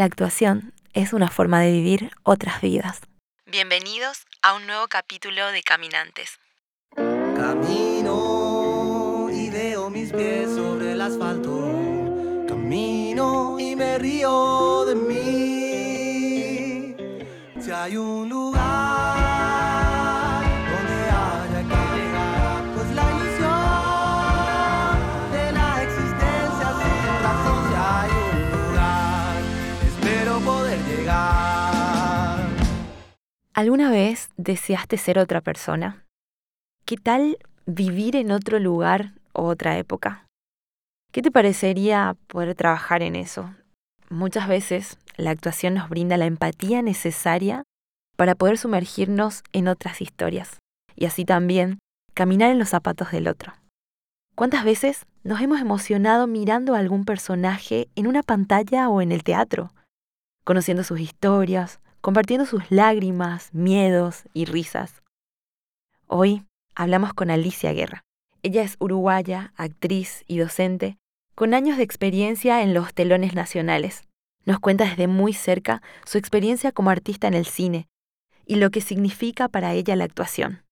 La actuación es una forma de vivir otras vidas. Bienvenidos a un nuevo capítulo de Caminantes. Camino y veo mis pies sobre el asfalto. Camino y me río de mí. Si hay un lugar ¿Alguna vez deseaste ser otra persona? ¿Qué tal vivir en otro lugar o otra época? ¿Qué te parecería poder trabajar en eso? Muchas veces la actuación nos brinda la empatía necesaria para poder sumergirnos en otras historias y así también caminar en los zapatos del otro. ¿Cuántas veces nos hemos emocionado mirando a algún personaje en una pantalla o en el teatro, conociendo sus historias, compartiendo sus lágrimas, miedos y risas? Hoy hablamos con Alicia Guerra. Ella es uruguaya, actriz y docente, con años de experiencia en los telones nacionales. Nos cuenta desde muy cerca su experiencia como artista en el cine y lo que significa para ella la actuación.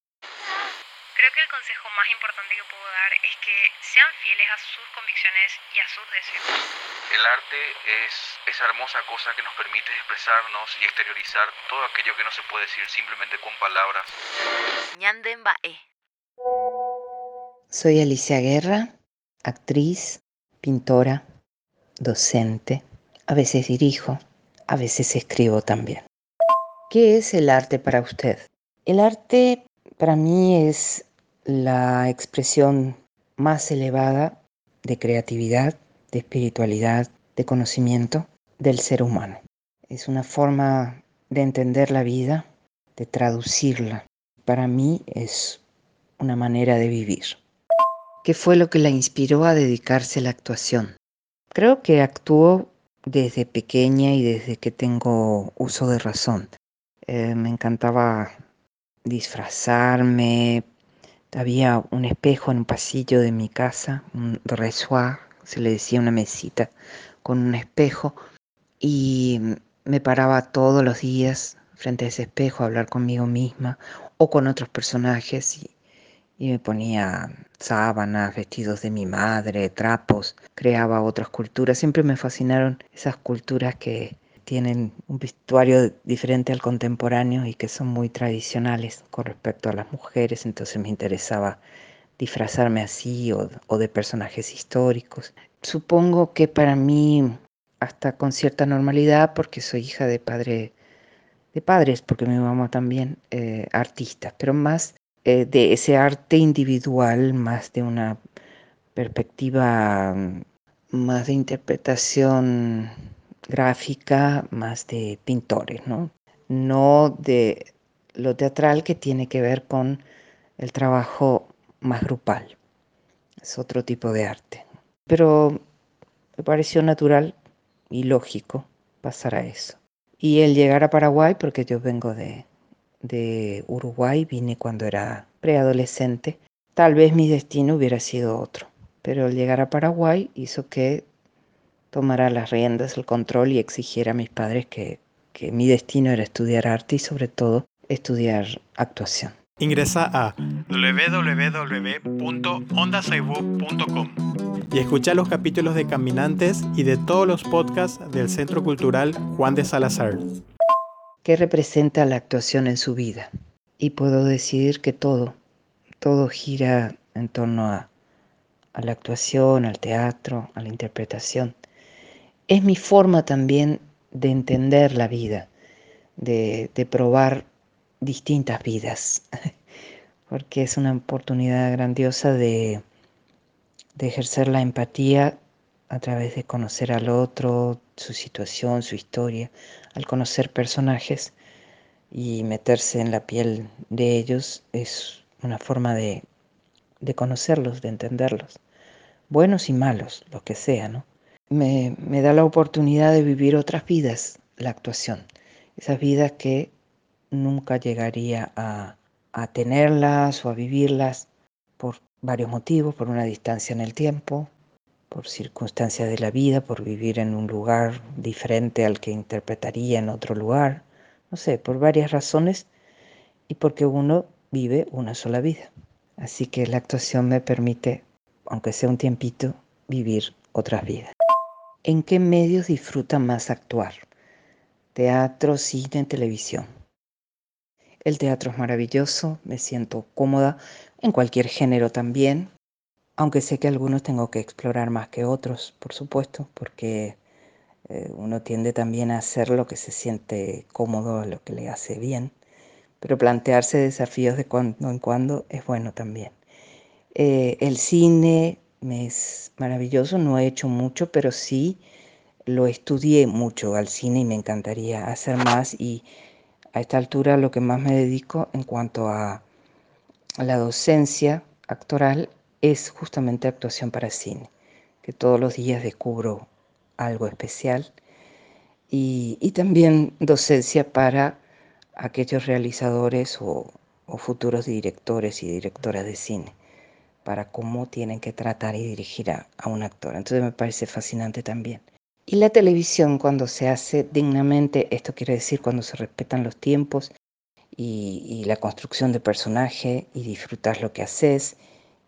Más importante que puedo dar es que sean fieles a sus convicciones y a sus deseos. El arte es esa hermosa cosa que nos permite expresarnos y exteriorizar todo aquello que no se puede decir simplemente con palabras. Soy Alicia Guerra, actriz, pintora, docente. A veces dirijo, a veces escribo también. ¿Qué es el arte para usted? El arte para mí es la expresión más elevada de creatividad, de espiritualidad, de conocimiento del ser humano. Es una forma de entender la vida, de traducirla. Para mí es una manera de vivir. ¿Qué fue lo que la inspiró a dedicarse a la actuación? Creo que actuó desde pequeña y desde que tengo uso de razón. Eh, me encantaba disfrazarme. Había un espejo en un pasillo de mi casa, un resoir, se le decía una mesita con un espejo, y me paraba todos los días frente a ese espejo a hablar conmigo misma o con otros personajes y, y me ponía sábanas, vestidos de mi madre, trapos, creaba otras culturas. Siempre me fascinaron esas culturas que tienen un vestuario diferente al contemporáneo y que son muy tradicionales con respecto a las mujeres, entonces me interesaba disfrazarme así o, o de personajes históricos. Supongo que para mí, hasta con cierta normalidad, porque soy hija de padre de padres, porque mi mamá también eh, artistas, pero más eh, de ese arte individual, más de una perspectiva mm, más de interpretación gráfica, más de pintores, ¿no? No de lo teatral que tiene que ver con el trabajo más grupal. Es otro tipo de arte. Pero me pareció natural y lógico pasar a eso. Y el llegar a Paraguay, porque yo vengo de, de Uruguay, vine cuando era preadolescente, tal vez mi destino hubiera sido otro. Pero el llegar a Paraguay hizo que tomara las riendas, el control y exigiera a mis padres que, que mi destino era estudiar arte y sobre todo estudiar actuación. Ingresa a www.ondasaibu.com y escucha los capítulos de Caminantes y de todos los podcasts del Centro Cultural Juan de Salazar. ¿Qué representa la actuación en su vida? Y puedo decir que todo, todo gira en torno a, a la actuación, al teatro, a la interpretación. Es mi forma también de entender la vida, de, de probar distintas vidas, porque es una oportunidad grandiosa de, de ejercer la empatía a través de conocer al otro, su situación, su historia, al conocer personajes y meterse en la piel de ellos es una forma de, de conocerlos, de entenderlos, buenos y malos, lo que sea, ¿no? Me, me da la oportunidad de vivir otras vidas, la actuación, esas vidas que nunca llegaría a, a tenerlas o a vivirlas por varios motivos, por una distancia en el tiempo, por circunstancias de la vida, por vivir en un lugar diferente al que interpretaría en otro lugar, no sé, por varias razones y porque uno vive una sola vida. Así que la actuación me permite, aunque sea un tiempito, vivir otras vidas. ¿En qué medios disfruta más actuar? Teatro, cine, televisión. El teatro es maravilloso, me siento cómoda en cualquier género también, aunque sé que algunos tengo que explorar más que otros, por supuesto, porque eh, uno tiende también a hacer lo que se siente cómodo, lo que le hace bien, pero plantearse desafíos de cuando en cuando es bueno también. Eh, el cine me es maravilloso, no he hecho mucho, pero sí lo estudié mucho al cine y me encantaría hacer más. Y a esta altura lo que más me dedico en cuanto a, la docencia actoral es justamente actuación para cine, que todos los días descubro algo especial. Y, también docencia para aquellos realizadores o, futuros directores y directoras de cine para cómo tienen que tratar y dirigir a, un actor. Entonces me parece fascinante también. Y la televisión cuando se hace dignamente, esto quiere decir cuando se respetan los tiempos y, la construcción de personaje y disfrutas lo que haces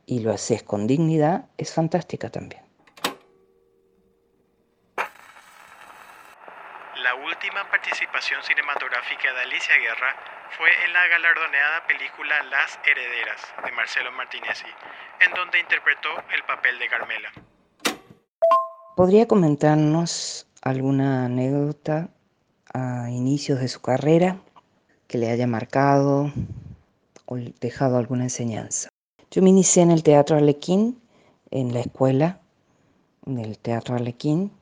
y lo haces con dignidad, es fantástica también. La última cinematográfica de Alicia Guerra fue en la galardoneada película Las Herederas de Marcelo Martinezzi, en donde interpretó el papel de Carmela. ¿Podría comentarnos alguna anécdota a inicios de su carrera que le haya marcado o dejado alguna enseñanza? Yo me inicié en el Teatro Arlequín, en la escuela del Teatro Arlequín,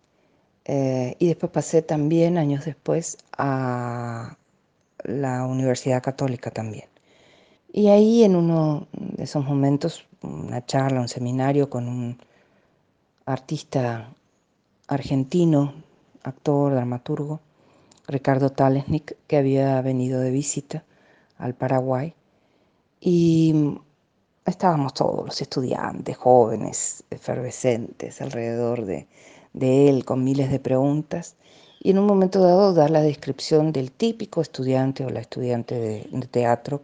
eh, y después pasé también, años después, a la Universidad Católica también. Y ahí en uno de esos momentos, una charla, un seminario con un artista argentino, actor, dramaturgo, Ricardo Talesnik, que había venido de visita al Paraguay. Y estábamos todos los estudiantes, jóvenes, efervescentes, alrededor de, él, con miles de preguntas. Y en un momento dado dar la descripción del típico estudiante o la estudiante de teatro.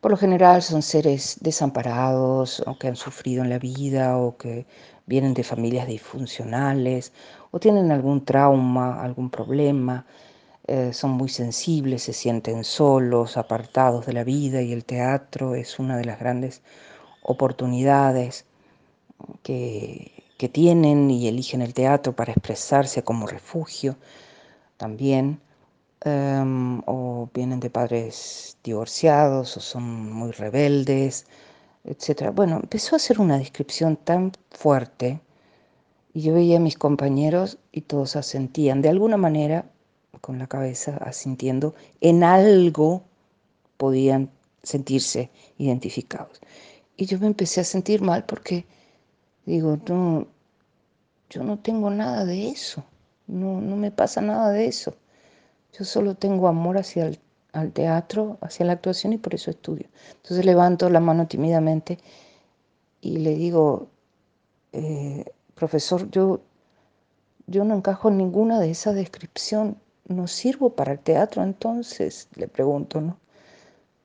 Por lo general son seres desamparados o que han sufrido en la vida o que vienen de familias disfuncionales o tienen algún trauma, algún problema, eh, son muy sensibles, se sienten solos, apartados de la vida y el teatro es una de las grandes oportunidades que, tienen y eligen el teatro para expresarse como refugio también. Em, o vienen de padres divorciados o son muy rebeldes etc. Bueno, empezó a hacer una descripción tan fuerte y yo veía a mis compañeros y todos asentían, de alguna manera, con la cabeza asintiendo, en algo podían sentirse identificados. Y yo me empecé a sentir mal porque digo, no, yo no tengo nada de eso, no, no me pasa nada de eso. Yo solo tengo amor hacia el al teatro, hacia la actuación y por eso estudio. Entonces levanto la mano tímidamente y le digo, eh, profesor, yo, yo no encajo en ninguna de esa descripción, no sirvo para el teatro entonces, le pregunto, ¿no?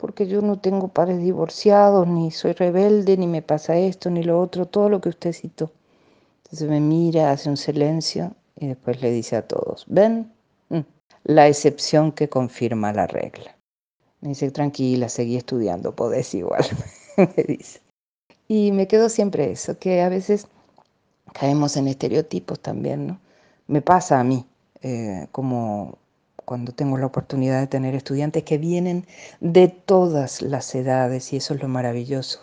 Porque yo no tengo padres divorciados, ni soy rebelde, ni me pasa esto, ni lo otro, todo lo que usted citó. Entonces me mira, hace un silencio y después le dice a todos, ven, la excepción que confirma la regla. Me dice, tranquila, seguí estudiando, podés igual, me dice. Y me quedó siempre eso, que a veces caemos en estereotipos también, ¿no? Me pasa a mí, eh, como cuando tengo la oportunidad de tener estudiantes que vienen de todas las edades y eso es lo maravilloso.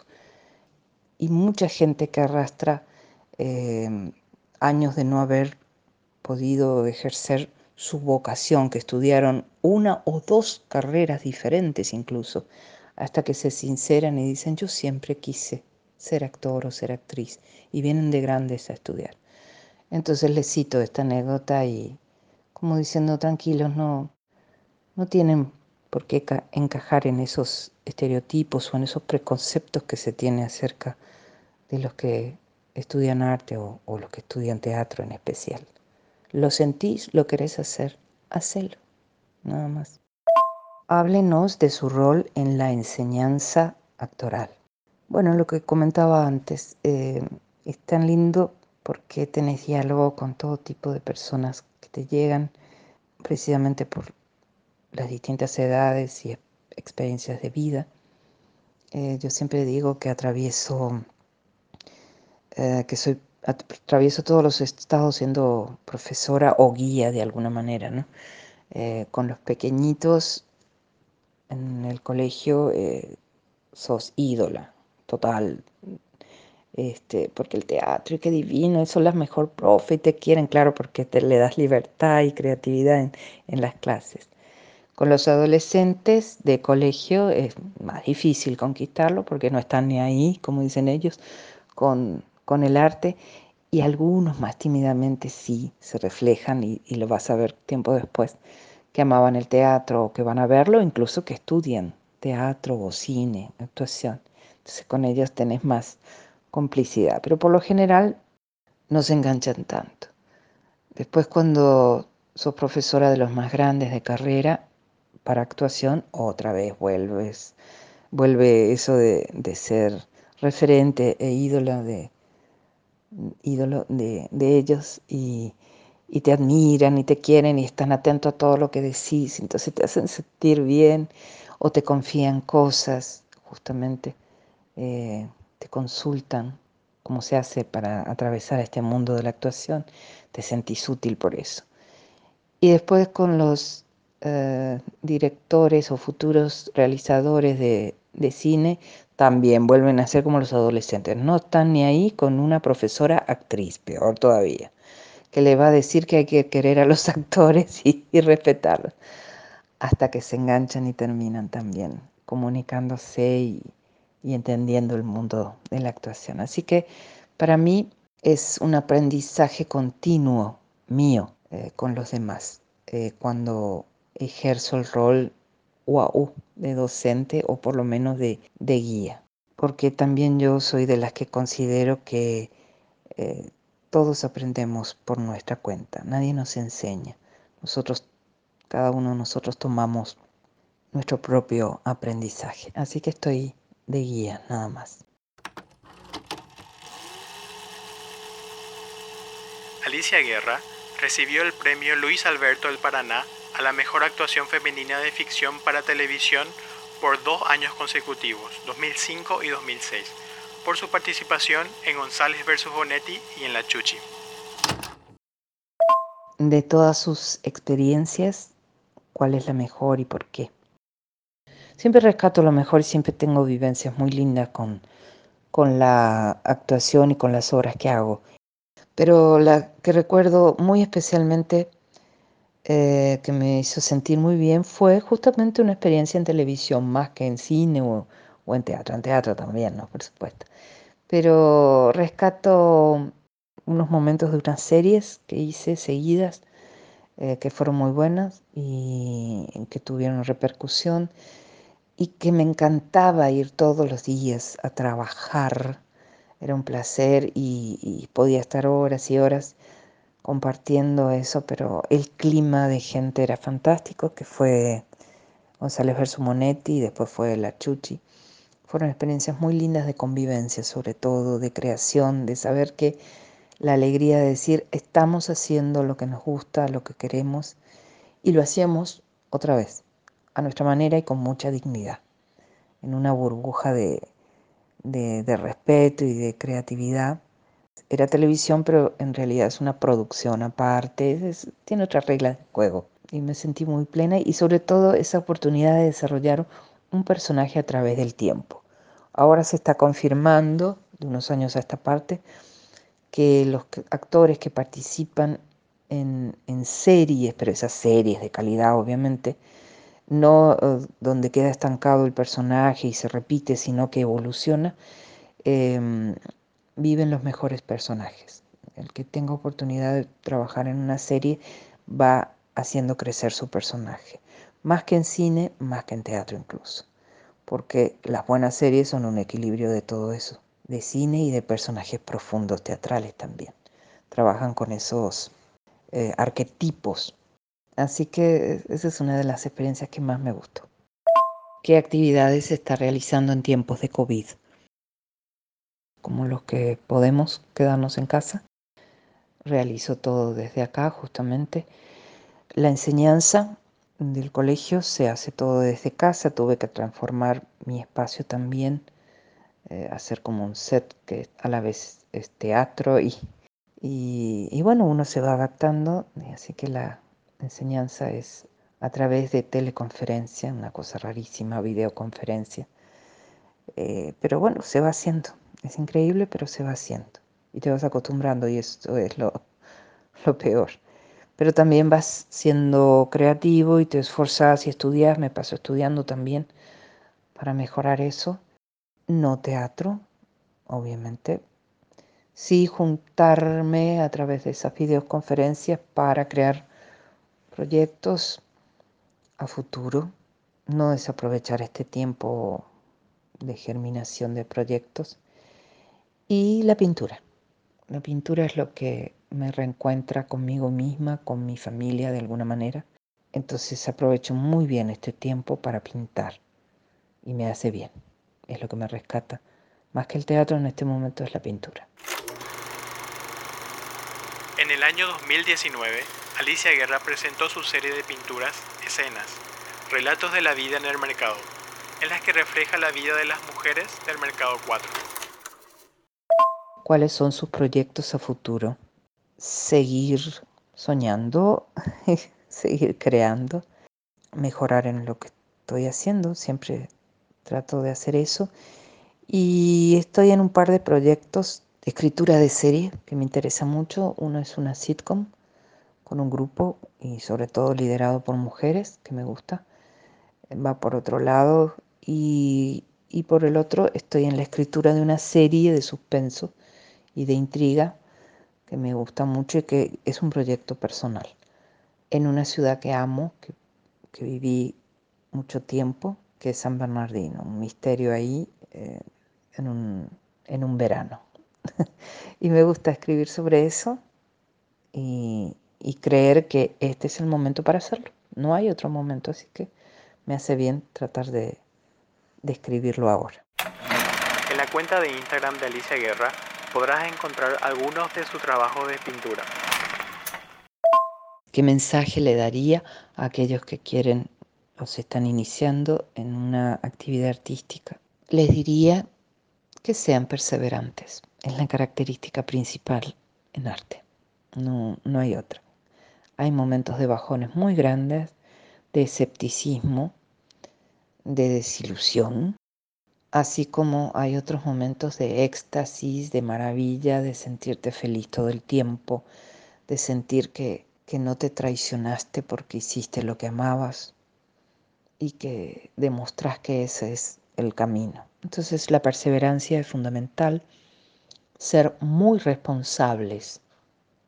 Y mucha gente que arrastra eh, años de no haber podido ejercer su vocación, que estudiaron una o dos carreras diferentes incluso, hasta que se sinceran y dicen, yo siempre quise ser actor o ser actriz, y vienen de grandes a estudiar. Entonces les cito esta anécdota y como diciendo, tranquilos, no, no tienen por qué encajar en esos estereotipos o en esos preconceptos que se tiene acerca de los que estudian arte o, los que estudian teatro en especial. Lo sentís, lo querés hacer, hacelo, nada más. Háblenos de su rol en la enseñanza actoral. Bueno, lo que comentaba antes, eh, es tan lindo porque tenés diálogo con todo tipo de personas te llegan precisamente por las distintas edades y experiencias de vida. Eh, yo siempre digo que atravieso, eh, que soy, atravieso todos los estados siendo profesora o guía de alguna manera, ¿no? Eh, con los pequeñitos en el colegio sos ídola, total. Este, porque el teatro y qué divino, son las mejor profe y te quieren, claro, porque te le das libertad y creatividad en, en las clases. Con los adolescentes de colegio es más difícil conquistarlo porque no están ni ahí, como dicen ellos, con, con el arte y algunos más tímidamente sí se reflejan y, y, lo vas a ver tiempo después, que amaban el teatro o que van a verlo, incluso que estudian teatro o cine, actuación. Entonces con ellos tenés más complicidad, pero por lo general no se enganchan tanto. Después cuando sos profesora de los más grandes de carrera, para actuación, otra vez vuelves, vuelve eso de, ser referente e ídolo de, ídolo de, de ellos y, y, te admiran y te quieren y están atentos a todo lo que decís, entonces te hacen sentir bien o te confían cosas, justamente eh, te consultan cómo se hace para atravesar este mundo de la actuación, te sentís útil por eso. Y después con los eh, directores o futuros realizadores de, de, cine también vuelven a ser como los adolescentes. No están ni ahí con una profesora actriz, peor todavía, que le va a decir que hay que querer a los actores y, y respetarlos, hasta que se enganchan y terminan también comunicándose y, y entendiendo el mundo de la actuación. Así que para mí es un aprendizaje continuo mío eh, con los demás. Eh, cuando ejerzo el rol UAU de docente o por lo menos de, de guía, porque también yo soy de las que considero que eh, todos aprendemos por nuestra cuenta, nadie nos enseña, nosotros, cada uno de nosotros tomamos nuestro propio aprendizaje, así que estoy de guía nada más. Alicia Guerra recibió el premio Luis Alberto del Paraná a la mejor actuación femenina de ficción para televisión por dos años consecutivos, 2005 y 2006, por su participación en González vs. Bonetti y en La Chuchi. De todas sus experiencias, ¿cuál es la mejor y por qué? Siempre rescato lo mejor y siempre tengo vivencias muy lindas con, con la actuación y con las obras que hago. Pero la que recuerdo muy especialmente eh, que me hizo sentir muy bien fue justamente una experiencia en televisión, más que en cine o, o en teatro, en teatro también, ¿no? Por supuesto. Pero rescato unos momentos de unas series que hice seguidas, eh, que fueron muy buenas y que tuvieron repercusión y que me encantaba ir todos los días a trabajar. Era un placer y, podía estar horas y horas compartiendo eso, pero el clima de gente era fantástico, que fue González versus Monetti y después fue La Chuchi. Fueron experiencias muy lindas de convivencia, sobre todo, de creación, de saber que la alegría de decir estamos haciendo lo que nos gusta, lo que queremos, y lo hacíamos otra vez, a nuestra manera y con mucha dignidad, en una burbuja de, de, de respeto y de creatividad era televisión, pero en realidad es una producción aparte, es, tiene otras reglas de juego. Y me sentí muy plena y sobre todo esa oportunidad de desarrollar un personaje a través del tiempo. Ahora se está confirmando, de unos años a esta parte, que los actores que participan en, en series, pero esas series de calidad obviamente, no uh, donde queda estancado el personaje y se repite, sino que evoluciona, eh, viven los mejores personajes. El que tenga oportunidad de trabajar en una serie va haciendo crecer su personaje. Más que en cine, más que en teatro incluso. Porque las buenas series son un equilibrio de todo eso, de cine y de personajes profundos teatrales también. Trabajan con esos eh, arquetipos. Así que esa es una de las experiencias que más me gustó. ¿Qué actividades se está realizando en tiempos de COVID? Como los que podemos quedarnos en casa. Realizo todo desde acá justamente. La enseñanza del colegio se hace todo desde casa. Tuve que transformar mi espacio también, eh, hacer como un set que a la vez es teatro y, y, y bueno, uno se va adaptando. Así que la enseñanza es a través de teleconferencia, una cosa rarísima, videoconferencia. Eh, pero bueno, se va haciendo. Es increíble, pero se va haciendo. Y te vas acostumbrando y esto es lo, lo peor. Pero también vas siendo creativo y te esforzas y estudias. Me paso estudiando también para mejorar eso. No teatro, obviamente. Sí juntarme a través de esas videoconferencias para crear proyectos a futuro, no desaprovechar este tiempo de germinación de proyectos. Y la pintura. La pintura es lo que me reencuentra conmigo misma, con mi familia de alguna manera. Entonces aprovecho muy bien este tiempo para pintar y me hace bien. Es lo que me rescata. Más que el teatro en este momento es la pintura. En el año 2019, Alicia Guerra presentó su serie de pinturas Escenas, Relatos de la vida en el mercado, en las que refleja la vida de las mujeres del mercado 4. ¿Cuáles son sus proyectos a futuro? Seguir soñando, seguir creando, mejorar en lo que estoy haciendo, siempre trato de hacer eso. Y estoy en un par de proyectos de escritura de serie que me interesa mucho. Uno es una sitcom con un grupo y sobre todo liderado por mujeres, que me gusta. Va por otro lado y, y por el otro estoy en la escritura de una serie de suspenso y de intriga que me gusta mucho y que es un proyecto personal. En una ciudad que amo, que, que viví mucho tiempo, que es San Bernardino, un misterio ahí eh, en, un, en un verano. y me gusta escribir sobre eso y, y creer que este es el momento para hacerlo. No hay otro momento, así que me hace bien tratar de, de escribirlo ahora. En la cuenta de Instagram de Alicia Guerra podrás encontrar algunos de sus trabajos de pintura. ¿Qué mensaje le daría a aquellos que quieren o se están iniciando en una actividad artística? Les diría que sean perseverantes. Es la característica principal en arte. No, no hay otra. Hay momentos de bajones muy grandes, de escepticismo, de desilusión, así como hay otros momentos de éxtasis, de maravilla, de sentirte feliz todo el tiempo, de sentir que, que no te traicionaste porque hiciste lo que amabas y que demostras que ese es el camino. Entonces la perseverancia es fundamental, ser muy responsables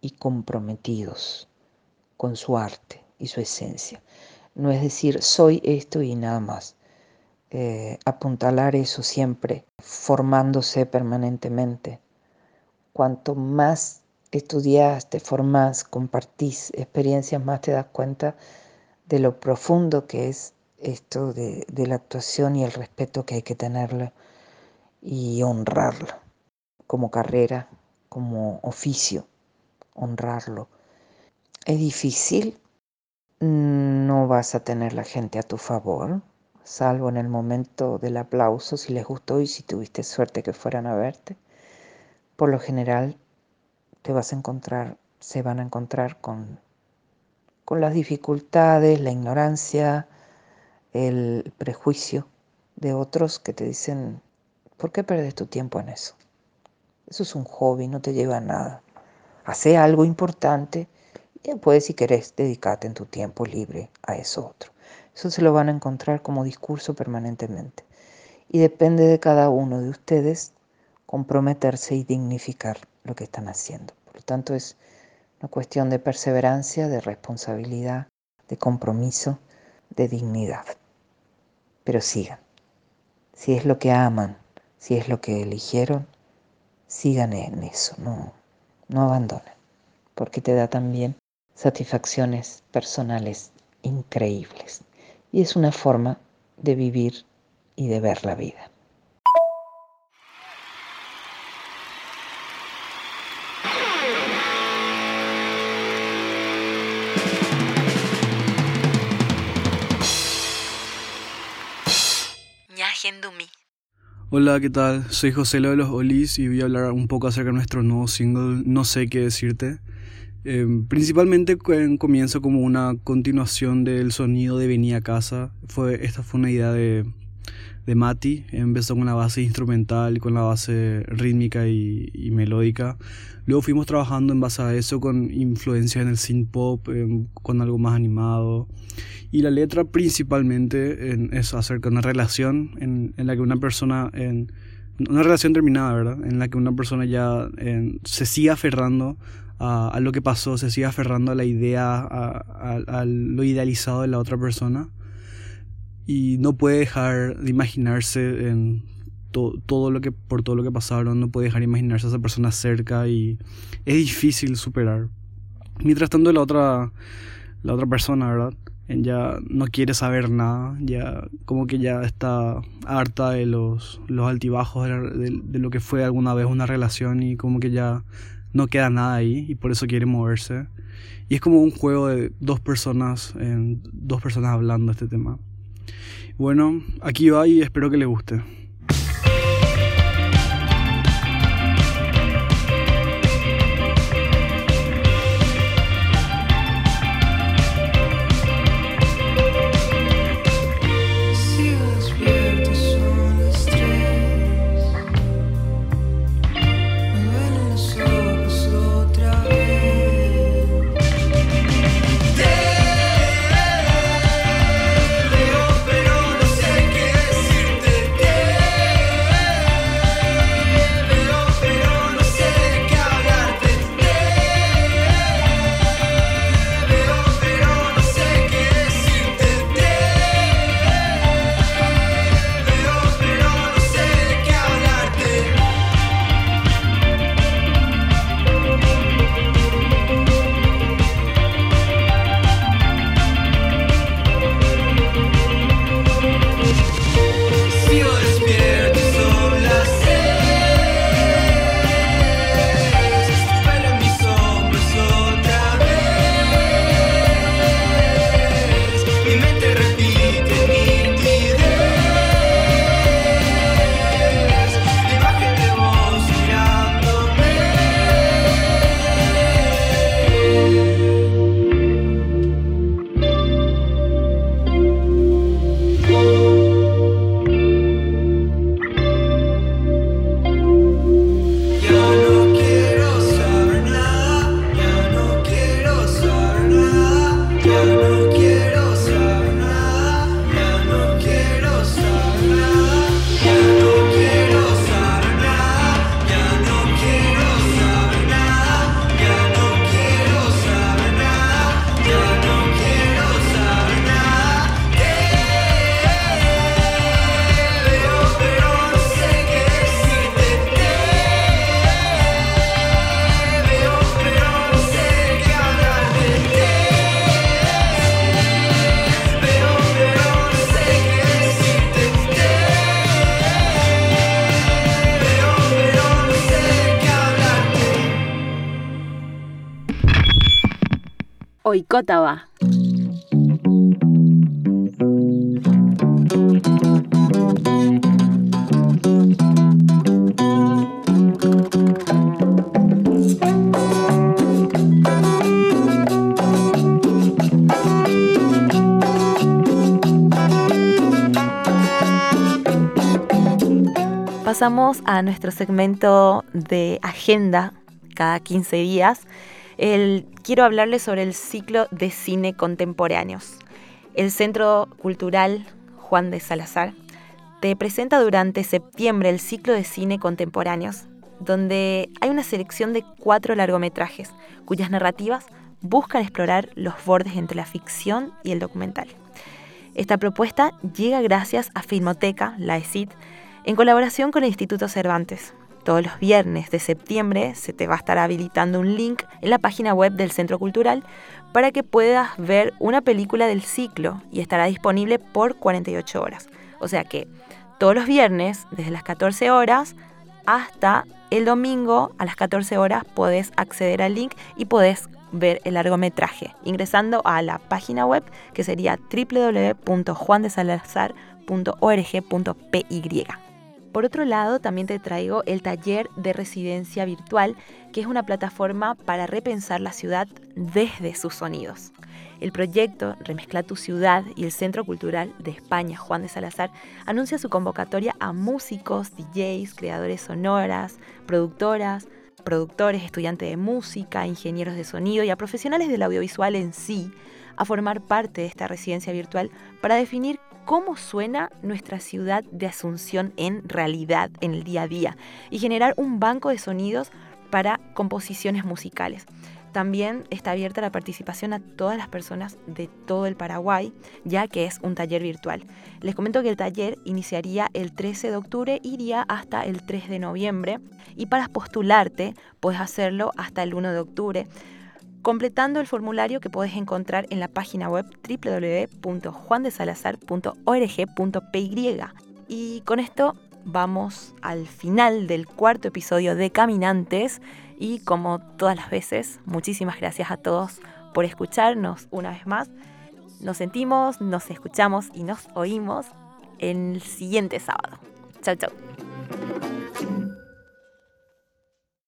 y comprometidos con su arte y su esencia. No es decir, soy esto y nada más. Eh, apuntalar eso siempre, formándose permanentemente. Cuanto más estudias, te formas, compartís experiencias, más te das cuenta de lo profundo que es esto de, de la actuación y el respeto que hay que tenerle y honrarlo como carrera, como oficio, honrarlo. Es difícil, no vas a tener la gente a tu favor, salvo en el momento del aplauso, si les gustó y si tuviste suerte que fueran a verte. Por lo general te vas a encontrar, se van a encontrar con, con las dificultades, la ignorancia, el prejuicio de otros que te dicen, ¿por qué perdes tu tiempo en eso? Eso es un hobby, no te lleva a nada. Hace algo importante y después si querés dedicarte en tu tiempo libre a eso otro. Eso se lo van a encontrar como discurso permanentemente. Y depende de cada uno de ustedes comprometerse y dignificar lo que están haciendo. Por lo tanto, es una cuestión de perseverancia, de responsabilidad, de compromiso, de dignidad. Pero sigan. Si es lo que aman, si es lo que eligieron, sigan en eso, no, no abandonen, porque te da también satisfacciones personales increíbles. Y es una forma de vivir y de ver la vida. Hola, ¿qué tal? Soy José Lo de los Olis y voy a hablar un poco acerca de nuestro nuevo single No sé qué decirte. Eh, principalmente comienzo como una continuación del sonido de Venía a casa. Fue, esta fue una idea de, de Mati. Empezó con la base instrumental, con la base rítmica y, melódica. Luego fuimos trabajando en base a eso con influencia en el synth pop, con algo más animado. Y la letra principalmente es acerca de una relación en, la que una persona, en una relación terminada, ¿verdad? En la que una persona ya se sigue aferrando a, lo que pasó, se sigue aferrando a la idea, a, lo idealizado de la otra persona. Y no puede dejar de imaginarse en todo lo que, por todo lo que pasaron, no puede dejar de imaginarse a esa persona cerca y es difícil superar. Mientras tanto la otra, la otra persona, ¿verdad? ya no quiere saber nada, ya como que ya está harta de los, los altibajos de, lo que fue alguna vez una relación y como que ya no queda nada ahí y por eso quiere moverse. Y es como un juego de dos personas, dos personas hablando este tema. Bueno, aquí va y espero que le guste. Oikotaba. Pasamos a nuestro segmento de agenda cada 15 días quiero hablarles sobre el ciclo de cine contemporáneos. El Centro Cultural Juan de Salazar te presenta durante septiembre el ciclo de cine contemporáneos, donde hay una selección de cuatro largometrajes cuyas narrativas buscan explorar los bordes entre la ficción y el documental. Esta propuesta llega gracias a Filmoteca, la ESIT, en colaboración con el Instituto Cervantes. Todos los viernes de septiembre se te va a estar habilitando un link en la página web del Centro Cultural para que puedas ver una película del ciclo y estará disponible por 48 horas. O sea que todos los viernes, desde las 14 horas hasta el domingo a las 14 horas, podés acceder al link y podés ver el largometraje ingresando a la página web que sería www.juandesalazar.org.py. Por otro lado, también te traigo el taller de residencia virtual, que es una plataforma para repensar la ciudad desde sus sonidos. El proyecto Remezcla tu ciudad y el Centro Cultural de España Juan de Salazar anuncia su convocatoria a músicos, DJs, creadores sonoras, productoras, productores, estudiantes de música, ingenieros de sonido y a profesionales del audiovisual en sí a formar parte de esta residencia virtual para definir cómo suena nuestra ciudad de Asunción en realidad, en el día a día, y generar un banco de sonidos para composiciones musicales. También está abierta la participación a todas las personas de todo el Paraguay, ya que es un taller virtual. Les comento que el taller iniciaría el 13 de octubre, iría hasta el 3 de noviembre y para postularte puedes hacerlo hasta el 1 de octubre completando el formulario que puedes encontrar en la página web www.juandesalazar.org.py. Y con esto vamos al final del cuarto episodio de Caminantes y como todas las veces, muchísimas gracias a todos por escucharnos una vez más. Nos sentimos, nos escuchamos y nos oímos el siguiente sábado. Chau, chau.